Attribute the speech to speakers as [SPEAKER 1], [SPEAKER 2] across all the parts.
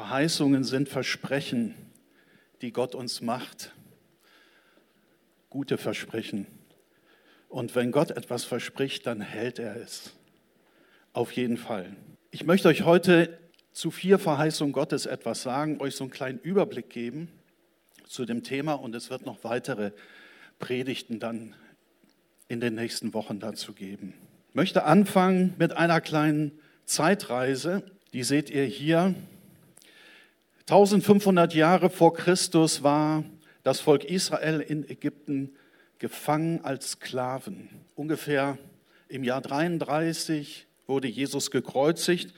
[SPEAKER 1] Verheißungen sind Versprechen, die Gott uns macht. Gute Versprechen. Und wenn Gott etwas verspricht, dann hält er es. Auf jeden Fall. Ich möchte euch heute zu vier Verheißungen Gottes etwas sagen, euch so einen kleinen Überblick geben zu dem Thema und es wird noch weitere Predigten dann in den nächsten Wochen dazu geben. Ich möchte anfangen mit einer kleinen Zeitreise. Die seht ihr hier. 1500 Jahre vor Christus war das Volk Israel in Ägypten gefangen als Sklaven. Ungefähr im Jahr 33 wurde Jesus gekreuzigt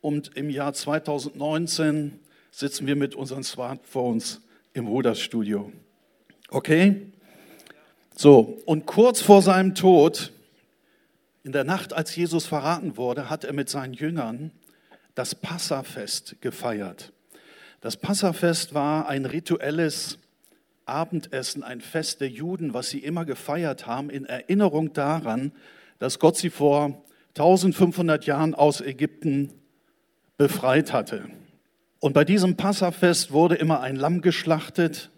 [SPEAKER 1] und im Jahr 2019 sitzen wir mit unseren Smartphones im Ruderstudio. Okay? So, und kurz vor seinem Tod, in der Nacht, als Jesus verraten wurde, hat er mit seinen Jüngern das Passafest gefeiert. Das Passafest war ein rituelles Abendessen, ein Fest der Juden, was sie immer gefeiert haben, in Erinnerung daran, dass Gott sie vor 1500 Jahren aus Ägypten befreit hatte. Und bei diesem Passafest wurde immer ein Lamm geschlachtet,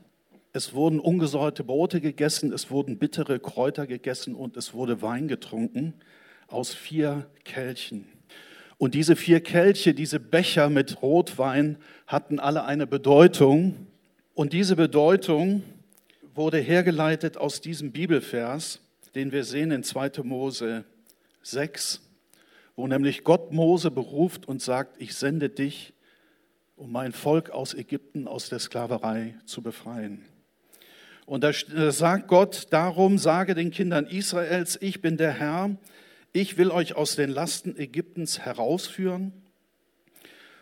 [SPEAKER 1] es wurden ungesäuerte Brote gegessen, es wurden bittere Kräuter gegessen und es wurde Wein getrunken aus vier Kelchen. Und diese vier Kelche, diese Becher mit Rotwein hatten alle eine Bedeutung. Und diese Bedeutung wurde hergeleitet aus diesem Bibelvers, den wir sehen in 2. Mose 6, wo nämlich Gott Mose beruft und sagt, ich sende dich, um mein Volk aus Ägypten, aus der Sklaverei zu befreien. Und da sagt Gott, darum sage den Kindern Israels, ich bin der Herr, ich will euch aus den Lasten Ägyptens herausführen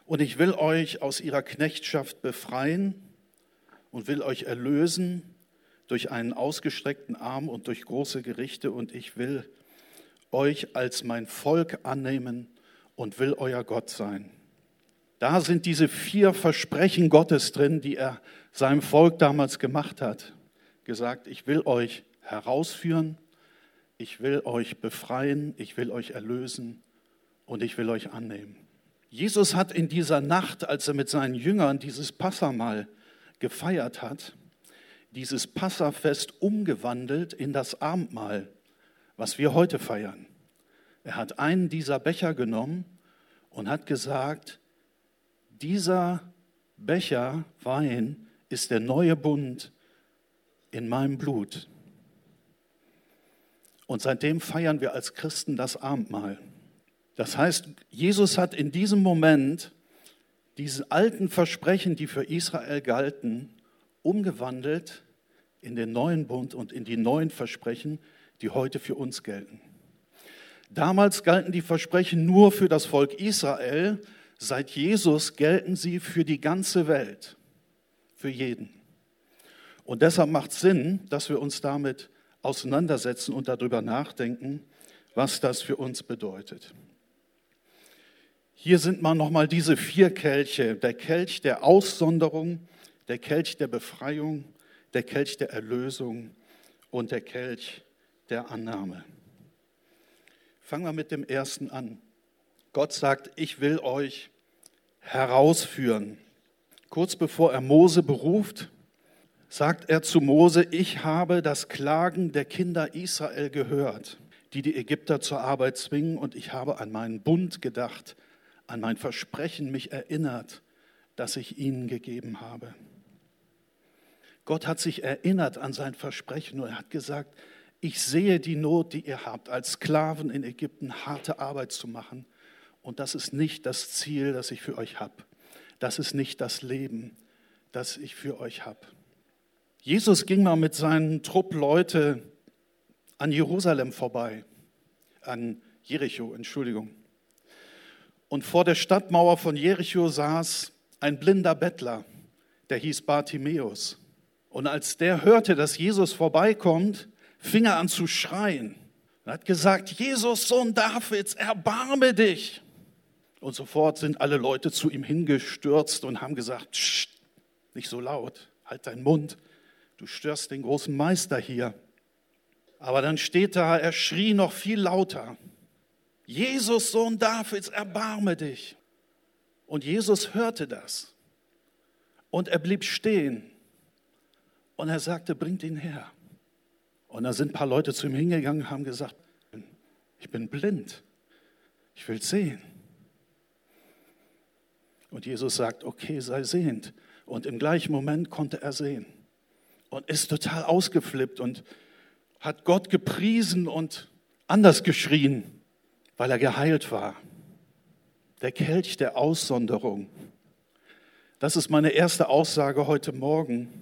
[SPEAKER 1] und ich will euch aus ihrer Knechtschaft befreien und will euch erlösen durch einen ausgestreckten Arm und durch große Gerichte und ich will euch als mein Volk annehmen und will euer Gott sein. Da sind diese vier Versprechen Gottes drin, die er seinem Volk damals gemacht hat. Gesagt, ich will euch herausführen, ich will euch befreien, ich will euch erlösen und ich will euch annehmen. Jesus hat in dieser Nacht, als er mit seinen Jüngern dieses Passamal gefeiert hat, dieses Passafest umgewandelt in das Abendmahl, was wir heute feiern. Er hat einen dieser Becher genommen und hat gesagt, dieser Becher Wein ist der neue Bund in meinem Blut. Und seitdem feiern wir als Christen das Abendmahl. Das heißt, Jesus hat in diesem Moment diese alten Versprechen, die für Israel galten, umgewandelt in den neuen Bund und in die neuen Versprechen, die heute für uns gelten. Damals galten die Versprechen nur für das Volk Israel, seit Jesus gelten sie für die ganze Welt, für jeden. Und deshalb macht es Sinn, dass wir uns damit auseinandersetzen und darüber nachdenken, was das für uns bedeutet. Hier sind mal nochmal diese vier Kelche. Der Kelch der Aussonderung, der Kelch der Befreiung, der Kelch der Erlösung und der Kelch der Annahme. Fangen wir mit dem ersten an. Gott sagt, ich will euch herausführen. Kurz bevor er Mose beruft, sagt er zu Mose, ich habe das Klagen der Kinder Israel gehört, die die Ägypter zur Arbeit zwingen, und ich habe an meinen Bund gedacht, an mein Versprechen mich erinnert, das ich ihnen gegeben habe. Gott hat sich erinnert an sein Versprechen und er hat gesagt, ich sehe die Not, die ihr habt, als Sklaven in Ägypten harte Arbeit zu machen. Und das ist nicht das Ziel, das ich für euch habe. Das ist nicht das Leben, das ich für euch habe. Jesus ging mal mit seinen Trupp Leute an Jerusalem vorbei, an Jericho, Entschuldigung. Und vor der Stadtmauer von Jericho saß ein blinder Bettler, der hieß Bartimäus. Und als der hörte, dass Jesus vorbeikommt, fing er an zu schreien und hat gesagt, Jesus, Sohn Davids, erbarme dich. Und sofort sind alle Leute zu ihm hingestürzt und haben gesagt, nicht so laut, halt deinen Mund du störst den großen Meister hier. Aber dann steht da, er schrie noch viel lauter, Jesus, Sohn Davids, erbarme dich. Und Jesus hörte das. Und er blieb stehen. Und er sagte, bringt ihn her. Und da sind ein paar Leute zu ihm hingegangen und haben gesagt, ich bin blind, ich will sehen. Und Jesus sagt, okay, sei sehend. Und im gleichen Moment konnte er sehen und ist total ausgeflippt und hat Gott gepriesen und anders geschrien, weil er geheilt war. Der Kelch der Aussonderung. Das ist meine erste Aussage heute Morgen.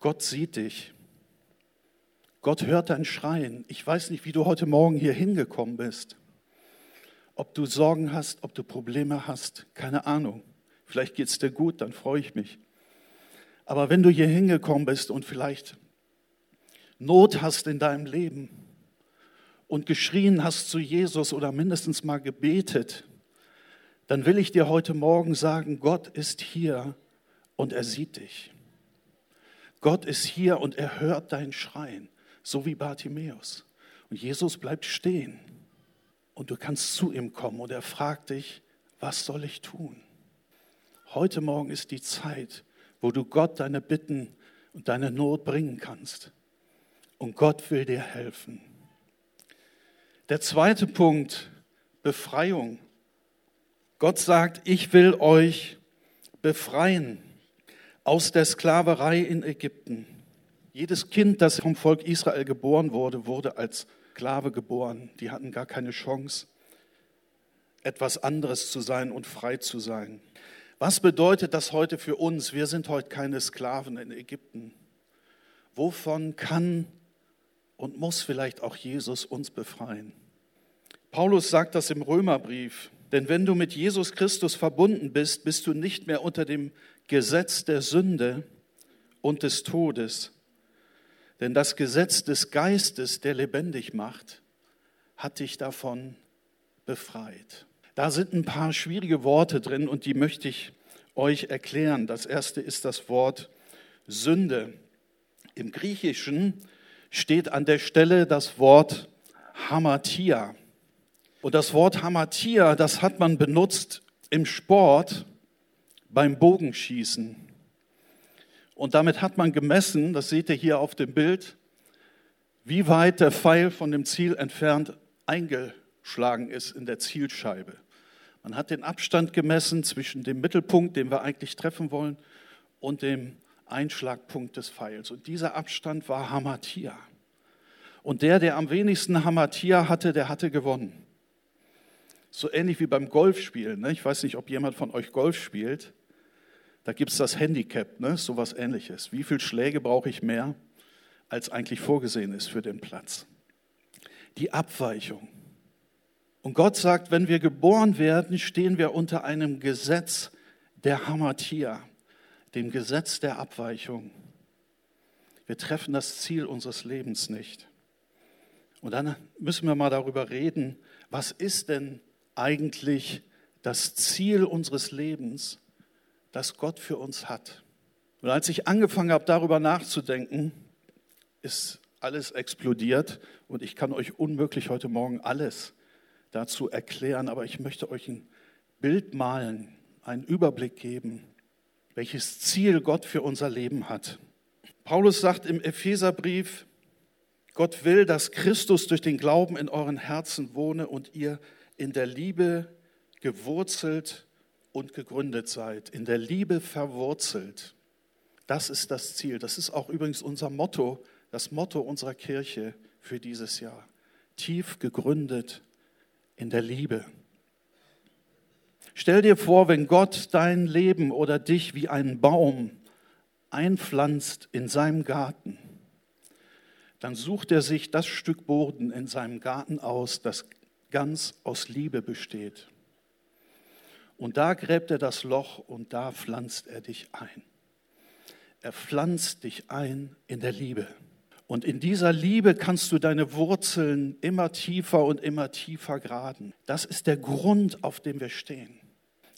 [SPEAKER 1] Gott sieht dich. Gott hört dein Schreien. Ich weiß nicht, wie du heute Morgen hier hingekommen bist. Ob du Sorgen hast, ob du Probleme hast, keine Ahnung. Vielleicht geht es dir gut, dann freue ich mich. Aber wenn du hier hingekommen bist und vielleicht Not hast in deinem Leben und geschrien hast zu Jesus oder mindestens mal gebetet, dann will ich dir heute Morgen sagen, Gott ist hier und er sieht dich. Gott ist hier und er hört dein Schreien, so wie Bartimäus. Und Jesus bleibt stehen und du kannst zu ihm kommen und er fragt dich, was soll ich tun? Heute Morgen ist die Zeit, wo du Gott deine Bitten und deine Not bringen kannst. Und Gott will dir helfen. Der zweite Punkt, Befreiung. Gott sagt, ich will euch befreien aus der Sklaverei in Ägypten. Jedes Kind, das vom Volk Israel geboren wurde, wurde als Sklave geboren. Die hatten gar keine Chance, etwas anderes zu sein und frei zu sein. Was bedeutet das heute für uns? Wir sind heute keine Sklaven in Ägypten. Wovon kann und muss vielleicht auch Jesus uns befreien? Paulus sagt das im Römerbrief. Denn wenn du mit Jesus Christus verbunden bist, bist du nicht mehr unter dem Gesetz der Sünde und des Todes, denn das Gesetz des Geistes, der lebendig macht, hat dich davon befreit. Da sind ein paar schwierige Worte drin und die möchte ich euch erklären. Das erste ist das Wort Sünde. Im Griechischen steht an der Stelle das Wort Hamatia. Und das Wort Hamatia, das hat man benutzt im Sport beim Bogenschießen. Und damit hat man gemessen, das seht ihr hier auf dem Bild, wie weit der Pfeil von dem Ziel entfernt eingeschlagen ist in der Zielscheibe. Man hat den Abstand gemessen zwischen dem Mittelpunkt, den wir eigentlich treffen wollen, und dem Einschlagpunkt des Pfeils. Und dieser Abstand war Hamatia. Und der, der am wenigsten Hamatia hatte, der hatte gewonnen. So ähnlich wie beim Golfspielen. Ne? Ich weiß nicht, ob jemand von euch Golf spielt. Da gibt es das Handicap, ne? so was ähnliches. Wie viele Schläge brauche ich mehr, als eigentlich vorgesehen ist für den Platz? Die Abweichung. Und Gott sagt, wenn wir geboren werden, stehen wir unter einem Gesetz der Hamatia, dem Gesetz der Abweichung. Wir treffen das Ziel unseres Lebens nicht. Und dann müssen wir mal darüber reden, was ist denn eigentlich das Ziel unseres Lebens? das Gott für uns hat. Und als ich angefangen habe, darüber nachzudenken, ist alles explodiert und ich kann euch unmöglich heute Morgen alles dazu erklären, aber ich möchte euch ein Bild malen, einen Überblick geben, welches Ziel Gott für unser Leben hat. Paulus sagt im Epheserbrief, Gott will, dass Christus durch den Glauben in euren Herzen wohne und ihr in der Liebe gewurzelt und gegründet seid, in der Liebe verwurzelt. Das ist das Ziel. Das ist auch übrigens unser Motto, das Motto unserer Kirche für dieses Jahr. Tief gegründet in der Liebe. Stell dir vor, wenn Gott dein Leben oder dich wie einen Baum einpflanzt in seinem Garten, dann sucht er sich das Stück Boden in seinem Garten aus, das ganz aus Liebe besteht. Und da gräbt er das Loch und da pflanzt er dich ein. Er pflanzt dich ein in der Liebe. Und in dieser Liebe kannst du deine Wurzeln immer tiefer und immer tiefer graden. Das ist der Grund, auf dem wir stehen.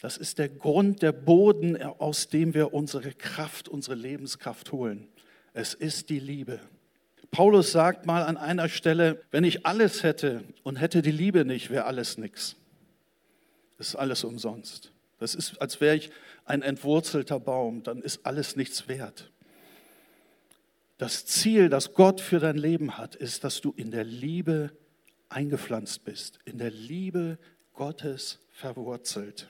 [SPEAKER 1] Das ist der Grund, der Boden, aus dem wir unsere Kraft, unsere Lebenskraft holen. Es ist die Liebe. Paulus sagt mal an einer Stelle, wenn ich alles hätte und hätte die Liebe nicht, wäre alles nichts. Das ist alles umsonst. Das ist, als wäre ich ein entwurzelter Baum, dann ist alles nichts wert. Das Ziel, das Gott für dein Leben hat, ist, dass du in der Liebe eingepflanzt bist, in der Liebe Gottes verwurzelt.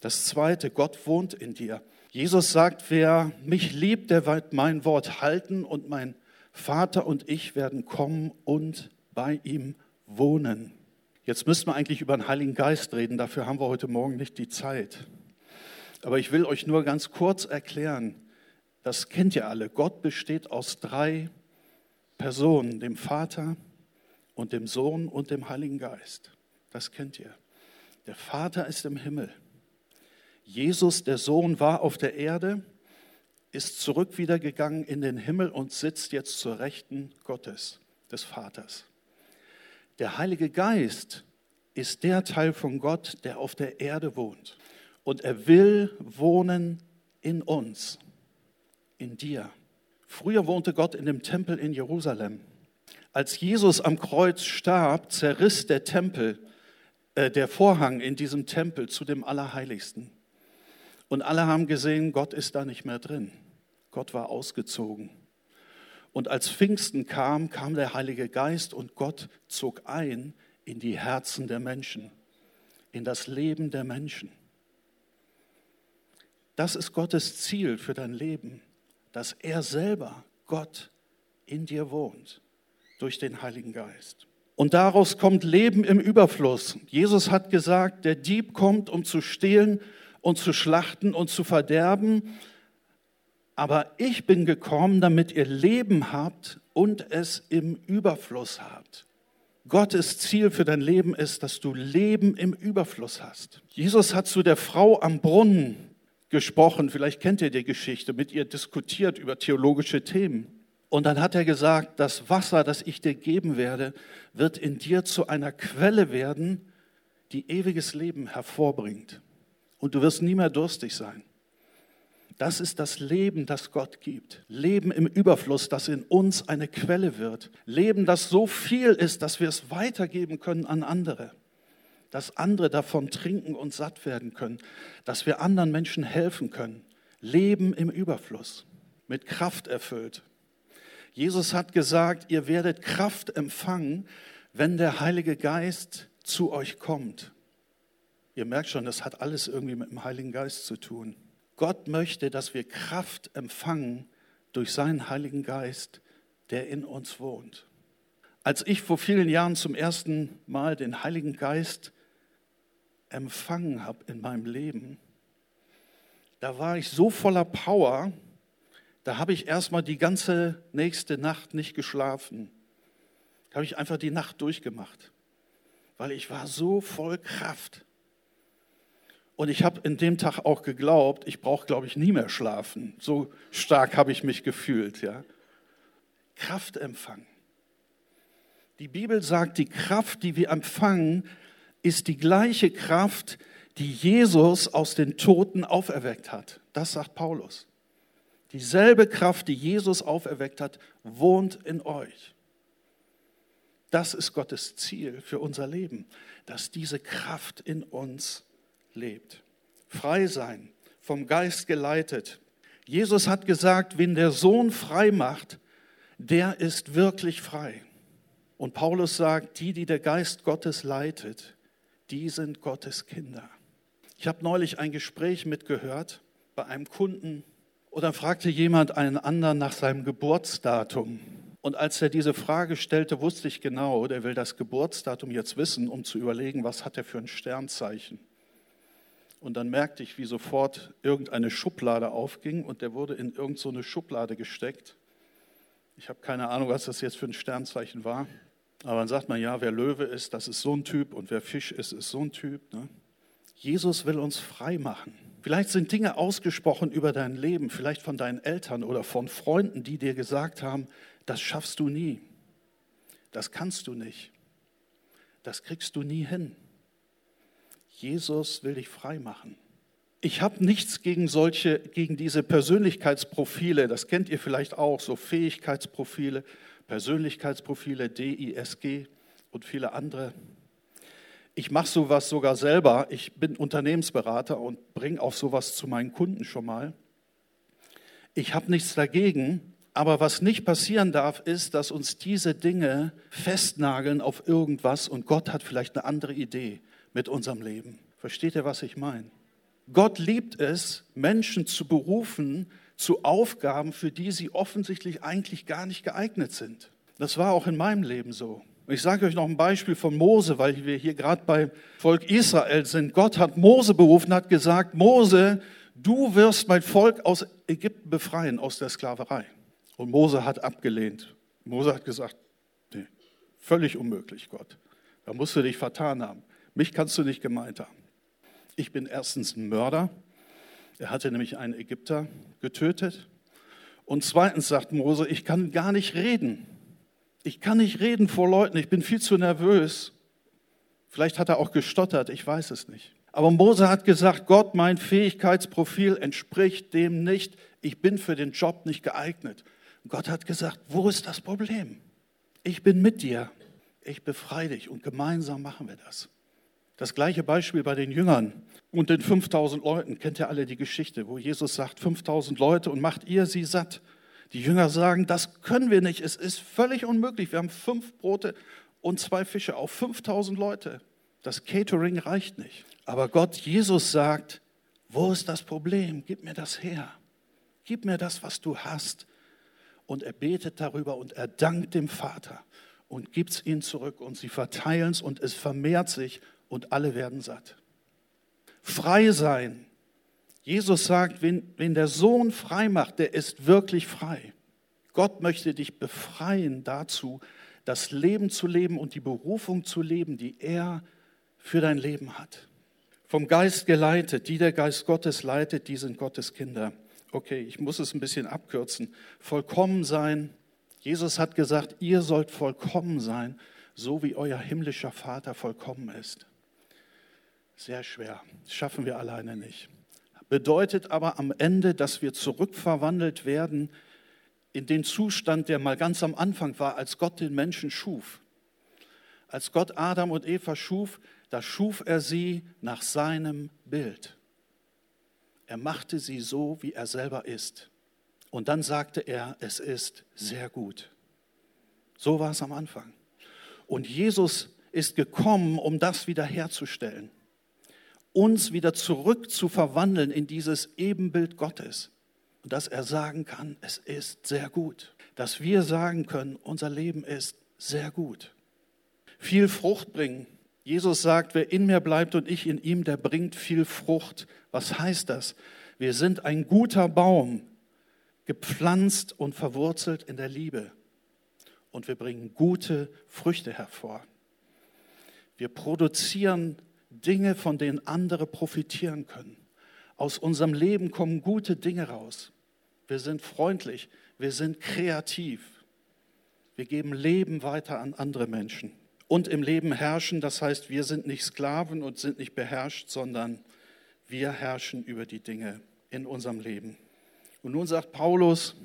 [SPEAKER 1] Das Zweite, Gott wohnt in dir. Jesus sagt, wer mich liebt, der wird mein Wort halten und mein Vater und ich werden kommen und bei ihm wohnen. Jetzt müssten wir eigentlich über den Heiligen Geist reden, dafür haben wir heute Morgen nicht die Zeit. Aber ich will euch nur ganz kurz erklären, das kennt ihr alle, Gott besteht aus drei Personen, dem Vater und dem Sohn und dem Heiligen Geist. Das kennt ihr. Der Vater ist im Himmel. Jesus, der Sohn, war auf der Erde, ist zurück wieder gegangen in den Himmel und sitzt jetzt zur Rechten Gottes, des Vaters. Der Heilige Geist ist der Teil von Gott, der auf der Erde wohnt. Und er will wohnen in uns, in dir. Früher wohnte Gott in dem Tempel in Jerusalem. Als Jesus am Kreuz starb, zerriss der Tempel, äh, der Vorhang in diesem Tempel zu dem Allerheiligsten. Und alle haben gesehen, Gott ist da nicht mehr drin. Gott war ausgezogen. Und als Pfingsten kam, kam der Heilige Geist und Gott zog ein in die Herzen der Menschen, in das Leben der Menschen. Das ist Gottes Ziel für dein Leben, dass er selber, Gott, in dir wohnt durch den Heiligen Geist. Und daraus kommt Leben im Überfluss. Jesus hat gesagt, der Dieb kommt, um zu stehlen und zu schlachten und zu verderben aber ich bin gekommen, damit ihr Leben habt und es im Überfluss habt. Gottes Ziel für dein Leben ist, dass du Leben im Überfluss hast. Jesus hat zu der Frau am Brunnen gesprochen, vielleicht kennt ihr die Geschichte, mit ihr diskutiert über theologische Themen. Und dann hat er gesagt, das Wasser, das ich dir geben werde, wird in dir zu einer Quelle werden, die ewiges Leben hervorbringt. Und du wirst nie mehr durstig sein. Das ist das Leben, das Gott gibt. Leben im Überfluss, das in uns eine Quelle wird. Leben, das so viel ist, dass wir es weitergeben können an andere. Dass andere davon trinken und satt werden können. Dass wir anderen Menschen helfen können. Leben im Überfluss, mit Kraft erfüllt. Jesus hat gesagt, ihr werdet Kraft empfangen, wenn der Heilige Geist zu euch kommt. Ihr merkt schon, das hat alles irgendwie mit dem Heiligen Geist zu tun. Gott möchte, dass wir Kraft empfangen durch seinen Heiligen Geist, der in uns wohnt. Als ich vor vielen Jahren zum ersten Mal den Heiligen Geist empfangen habe in meinem Leben, da war ich so voller Power, da habe ich erstmal die ganze nächste Nacht nicht geschlafen. Da habe ich einfach die Nacht durchgemacht, weil ich war so voll Kraft. Und ich habe in dem Tag auch geglaubt, ich brauche, glaube ich, nie mehr schlafen. So stark habe ich mich gefühlt. Ja. Kraft empfangen. Die Bibel sagt, die Kraft, die wir empfangen, ist die gleiche Kraft, die Jesus aus den Toten auferweckt hat. Das sagt Paulus. Dieselbe Kraft, die Jesus auferweckt hat, wohnt in euch. Das ist Gottes Ziel für unser Leben, dass diese Kraft in uns lebt. Frei sein, vom Geist geleitet. Jesus hat gesagt, wenn der Sohn frei macht, der ist wirklich frei. Und Paulus sagt, die, die der Geist Gottes leitet, die sind Gottes Kinder. Ich habe neulich ein Gespräch mitgehört bei einem Kunden und dann fragte jemand einen anderen nach seinem Geburtsdatum. Und als er diese Frage stellte, wusste ich genau, der will das Geburtsdatum jetzt wissen, um zu überlegen, was hat er für ein Sternzeichen. Und dann merkte ich, wie sofort irgendeine Schublade aufging und der wurde in irgendeine so Schublade gesteckt. Ich habe keine Ahnung, was das jetzt für ein Sternzeichen war. Aber dann sagt man, ja, wer Löwe ist, das ist so ein Typ und wer Fisch ist, ist so ein Typ. Ne? Jesus will uns frei machen. Vielleicht sind Dinge ausgesprochen über dein Leben, vielleicht von deinen Eltern oder von Freunden, die dir gesagt haben, das schaffst du nie. Das kannst du nicht. Das kriegst du nie hin. Jesus will dich frei machen. Ich habe nichts gegen solche, gegen diese Persönlichkeitsprofile, das kennt ihr vielleicht auch, so Fähigkeitsprofile, Persönlichkeitsprofile, DISG und viele andere. Ich mache sowas sogar selber. Ich bin Unternehmensberater und bringe auch sowas zu meinen Kunden schon mal. Ich habe nichts dagegen, aber was nicht passieren darf, ist, dass uns diese Dinge festnageln auf irgendwas und Gott hat vielleicht eine andere Idee mit unserem Leben. Versteht ihr, was ich meine? Gott liebt es, Menschen zu berufen zu Aufgaben, für die sie offensichtlich eigentlich gar nicht geeignet sind. Das war auch in meinem Leben so. Ich sage euch noch ein Beispiel von Mose, weil wir hier gerade bei Volk Israel sind. Gott hat Mose berufen, hat gesagt, Mose, du wirst mein Volk aus Ägypten befreien, aus der Sklaverei. Und Mose hat abgelehnt. Mose hat gesagt, nee, völlig unmöglich, Gott. Da musst du dich vertan haben. Mich kannst du nicht gemeint haben. Ich bin erstens ein Mörder. Er hatte nämlich einen Ägypter getötet. Und zweitens sagt Mose, ich kann gar nicht reden. Ich kann nicht reden vor Leuten, ich bin viel zu nervös. Vielleicht hat er auch gestottert, ich weiß es nicht. Aber Mose hat gesagt, Gott, mein Fähigkeitsprofil entspricht dem nicht. Ich bin für den Job nicht geeignet. Gott hat gesagt, wo ist das Problem? Ich bin mit dir. Ich befreie dich und gemeinsam machen wir das. Das gleiche Beispiel bei den Jüngern und den 5000 Leuten. Kennt ihr alle die Geschichte, wo Jesus sagt, 5000 Leute und macht ihr sie satt? Die Jünger sagen, das können wir nicht. Es ist völlig unmöglich. Wir haben fünf Brote und zwei Fische auf 5000 Leute. Das Catering reicht nicht. Aber Gott, Jesus sagt, wo ist das Problem? Gib mir das her. Gib mir das, was du hast und er betet darüber und er dankt dem Vater und gibt es ihnen zurück und sie verteilen es und es vermehrt sich und alle werden satt. Frei sein. Jesus sagt, wen, wen der Sohn frei macht, der ist wirklich frei. Gott möchte dich befreien dazu, das Leben zu leben und die Berufung zu leben, die er für dein Leben hat. Vom Geist geleitet, die der Geist Gottes leitet, die sind Gottes Kinder okay, ich muss es ein bisschen abkürzen, vollkommen sein. Jesus hat gesagt, ihr sollt vollkommen sein, so wie euer himmlischer Vater vollkommen ist. Sehr schwer, das schaffen wir alleine nicht. Bedeutet aber am Ende, dass wir zurückverwandelt werden in den Zustand, der mal ganz am Anfang war, als Gott den Menschen schuf. Als Gott Adam und Eva schuf, da schuf er sie nach seinem Bild. Er machte sie so, wie er selber ist. Und dann sagte er, es ist sehr gut. So war es am Anfang. Und Jesus ist gekommen, um das wiederherzustellen, uns wieder zurück zu verwandeln in dieses Ebenbild Gottes. Und dass er sagen kann, es ist sehr gut. Dass wir sagen können, unser Leben ist sehr gut. Viel Frucht bringen, Jesus sagt, wer in mir bleibt und ich in ihm, der bringt viel Frucht. Was heißt das? Wir sind ein guter Baum, gepflanzt und verwurzelt in der Liebe. Und wir bringen gute Früchte hervor. Wir produzieren Dinge, von denen andere profitieren können. Aus unserem Leben kommen gute Dinge raus. Wir sind freundlich, wir sind kreativ. Wir geben Leben weiter an andere Menschen und im Leben herrschen. Das heißt, wir sind nicht Sklaven und sind nicht beherrscht, sondern wir herrschen über die Dinge in unserem Leben. Und nun sagt Paulus,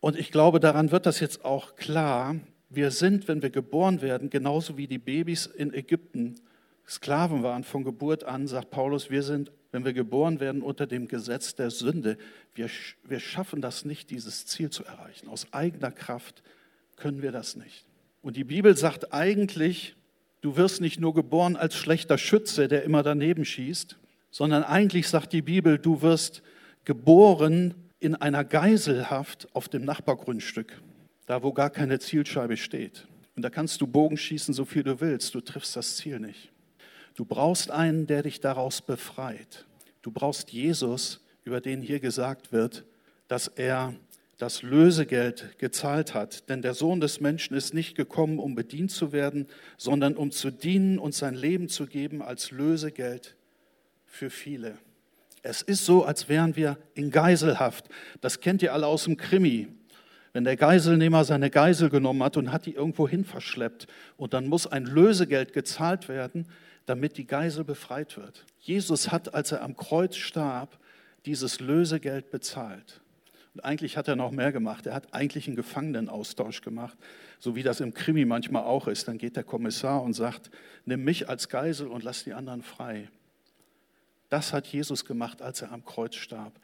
[SPEAKER 1] und ich glaube, daran wird das jetzt auch klar, wir sind, wenn wir geboren werden, genauso wie die Babys in Ägypten Sklaven waren von Geburt an, sagt Paulus, wir sind, wenn wir geboren werden, unter dem Gesetz der Sünde. Wir, wir schaffen das nicht, dieses Ziel zu erreichen. Aus eigener Kraft können wir das nicht. Und die Bibel sagt eigentlich, du wirst nicht nur geboren als schlechter Schütze, der immer daneben schießt, sondern eigentlich sagt die Bibel, du wirst geboren in einer Geiselhaft auf dem Nachbargrundstück, da wo gar keine Zielscheibe steht. Und da kannst du Bogen schießen, so viel du willst, du triffst das Ziel nicht. Du brauchst einen, der dich daraus befreit. Du brauchst Jesus, über den hier gesagt wird, dass er das Lösegeld gezahlt hat. Denn der Sohn des Menschen ist nicht gekommen, um bedient zu werden, sondern um zu dienen und sein Leben zu geben als Lösegeld für viele. Es ist so, als wären wir in Geiselhaft. Das kennt ihr alle aus dem Krimi. Wenn der Geiselnehmer seine Geisel genommen hat und hat die irgendwo hin verschleppt und dann muss ein Lösegeld gezahlt werden, damit die Geisel befreit wird. Jesus hat, als er am Kreuz starb, dieses Lösegeld bezahlt. Und eigentlich hat er noch mehr gemacht. Er hat eigentlich einen Gefangenenaustausch gemacht, so wie das im Krimi manchmal auch ist. Dann geht der Kommissar und sagt, nimm mich als Geisel und lass die anderen frei. Das hat Jesus gemacht, als er am Kreuz starb.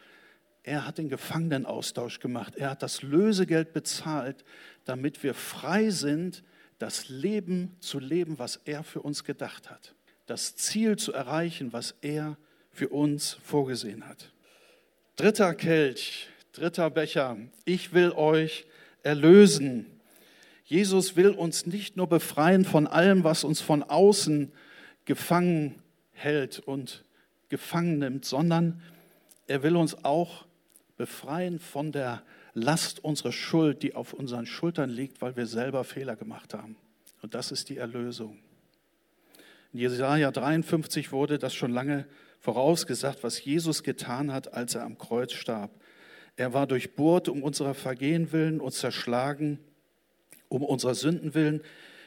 [SPEAKER 1] Er hat den Gefangenenaustausch gemacht. Er hat das Lösegeld bezahlt, damit wir frei sind, das Leben zu leben, was er für uns gedacht hat. Das Ziel zu erreichen, was er für uns vorgesehen hat. Dritter Kelch, dritter Becher. Ich will euch erlösen. Jesus will uns nicht nur befreien von allem, was uns von außen gefangen hält und gefangen nimmt, sondern er will uns auch befreien von der Last unserer Schuld, die auf unseren Schultern liegt, weil wir selber Fehler gemacht haben. Und das ist die Erlösung. In Jesaja 53 wurde das schon lange vorausgesagt, was Jesus getan hat, als er am Kreuz starb. Er war durchbohrt um unserer Vergehen willen und zerschlagen um unserer Sünden willen.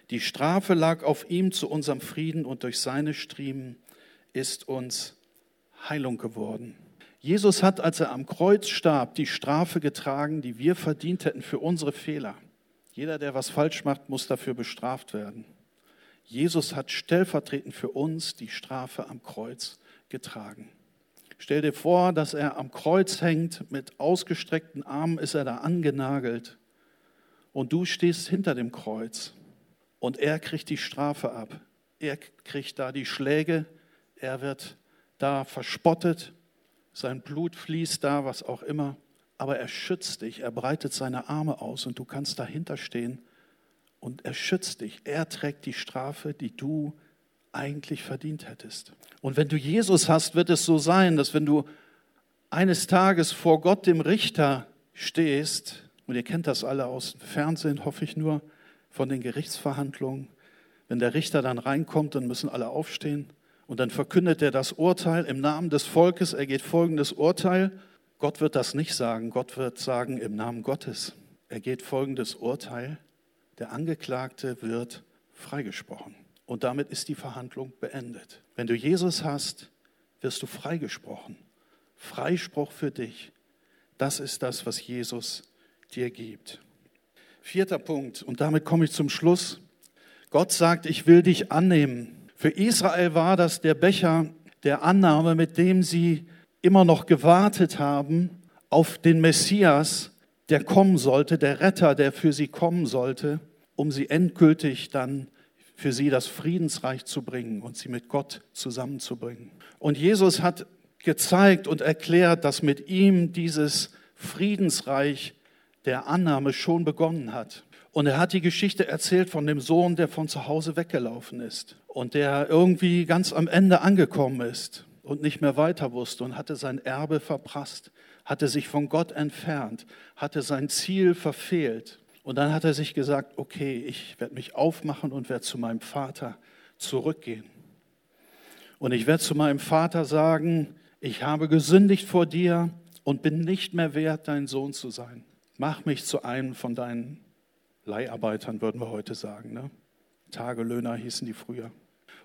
[SPEAKER 1] Die Strafe lag auf ihm zu unserem Frieden und durch seine Striemen ist uns Heilung geworden. Jesus hat, als er am Kreuz starb, die Strafe getragen, die wir verdient hätten für unsere Fehler. Jeder, der was falsch macht, muss dafür bestraft werden. Jesus hat stellvertretend für uns die Strafe am Kreuz getragen. Stell dir vor, dass er am Kreuz hängt, mit ausgestreckten Armen ist er da angenagelt und du stehst hinter dem Kreuz und er kriegt die Strafe ab. Er kriegt da die Schläge, er wird da verspottet, sein Blut fließt da, was auch immer, aber er schützt dich, er breitet seine Arme aus und du kannst dahinter stehen und er schützt dich. Er trägt die Strafe, die du eigentlich verdient hättest. Und wenn du Jesus hast, wird es so sein, dass wenn du eines Tages vor Gott, dem Richter, stehst, und ihr kennt das alle aus dem Fernsehen, hoffe ich nur, von den Gerichtsverhandlungen, wenn der Richter dann reinkommt, dann müssen alle aufstehen und dann verkündet er das Urteil im Namen des Volkes. Er geht folgendes Urteil. Gott wird das nicht sagen. Gott wird sagen im Namen Gottes. Er geht folgendes Urteil. Der Angeklagte wird freigesprochen. Und damit ist die Verhandlung beendet. Wenn du Jesus hast, wirst du freigesprochen. Freispruch für dich. Das ist das, was Jesus dir gibt. Vierter Punkt, und damit komme ich zum Schluss. Gott sagt, ich will dich annehmen. Für Israel war das der Becher der Annahme, mit dem sie immer noch gewartet haben auf den Messias, der kommen sollte, der Retter, der für sie kommen sollte, um sie endgültig dann für sie das Friedensreich zu bringen und sie mit Gott zusammenzubringen. Und Jesus hat gezeigt und erklärt, dass mit ihm dieses Friedensreich der Annahme schon begonnen hat. Und er hat die Geschichte erzählt von dem Sohn, der von zu Hause weggelaufen ist und der irgendwie ganz am Ende angekommen ist und nicht mehr weiter wusste und hatte sein Erbe verprasst, hatte sich von Gott entfernt, hatte sein Ziel verfehlt. Und dann hat er sich gesagt, okay, ich werde mich aufmachen und werde zu meinem Vater zurückgehen. Und ich werde zu meinem Vater sagen, ich habe gesündigt vor dir und bin nicht mehr wert, dein Sohn zu sein. Mach mich zu einem von deinen Leiharbeitern, würden wir heute sagen. Ne? Tagelöhner hießen die früher.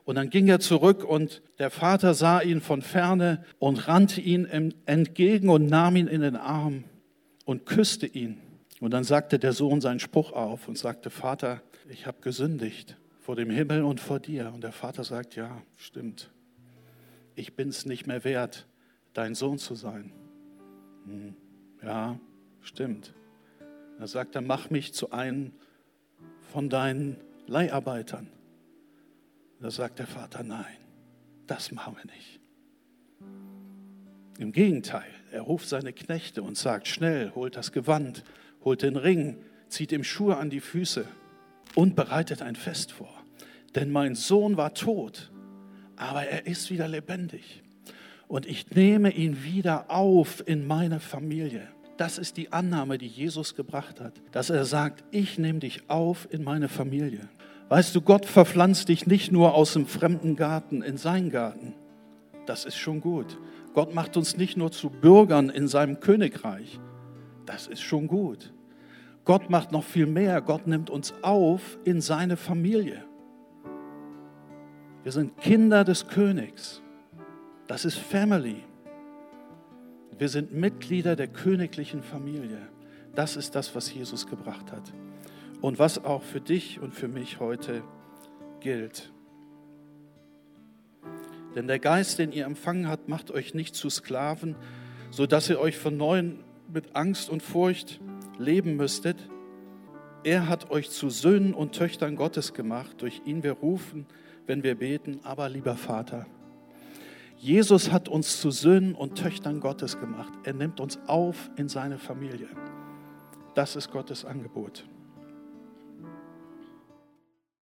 [SPEAKER 1] Und dann ging er zurück und der Vater sah ihn von ferne und rannte ihm entgegen und nahm ihn in den Arm und küsste ihn. Und dann sagte der Sohn seinen Spruch auf und sagte, Vater, ich habe gesündigt vor dem Himmel und vor dir. Und der Vater sagt, ja, stimmt. Ich bin es nicht mehr wert, dein Sohn zu sein. Hm, ja, stimmt. Er sagt er, mach mich zu einem von deinen Leiharbeitern. Da sagt der Vater, nein, das machen wir nicht. Im Gegenteil, er ruft seine Knechte und sagt, schnell, holt das Gewand, holt den Ring, zieht ihm Schuhe an die Füße und bereitet ein Fest vor. Denn mein Sohn war tot, aber er ist wieder lebendig. Und ich nehme ihn wieder auf in meine Familie. Das ist die Annahme, die Jesus gebracht hat, dass er sagt, ich nehme dich auf in meine Familie. Weißt du, Gott verpflanzt dich nicht nur aus dem fremden Garten in seinen Garten. Das ist schon gut. Gott macht uns nicht nur zu Bürgern in seinem Königreich. Das ist schon gut. Gott macht noch viel mehr. Gott nimmt uns auf in seine Familie. Wir sind Kinder des Königs. Das ist Family. Wir sind Mitglieder der königlichen Familie. Das ist das, was Jesus gebracht hat. Und was auch für dich und für mich heute gilt. Denn der Geist, den ihr empfangen habt, macht euch nicht zu Sklaven, sodass ihr euch von neuem mit Angst und Furcht leben müsstet. Er hat euch zu Söhnen und Töchtern Gottes gemacht. Durch ihn wir rufen, wenn wir beten, aber lieber Vater. Jesus hat uns zu Söhnen und Töchtern Gottes gemacht. Er nimmt uns auf in seine Familie. Das ist Gottes Angebot.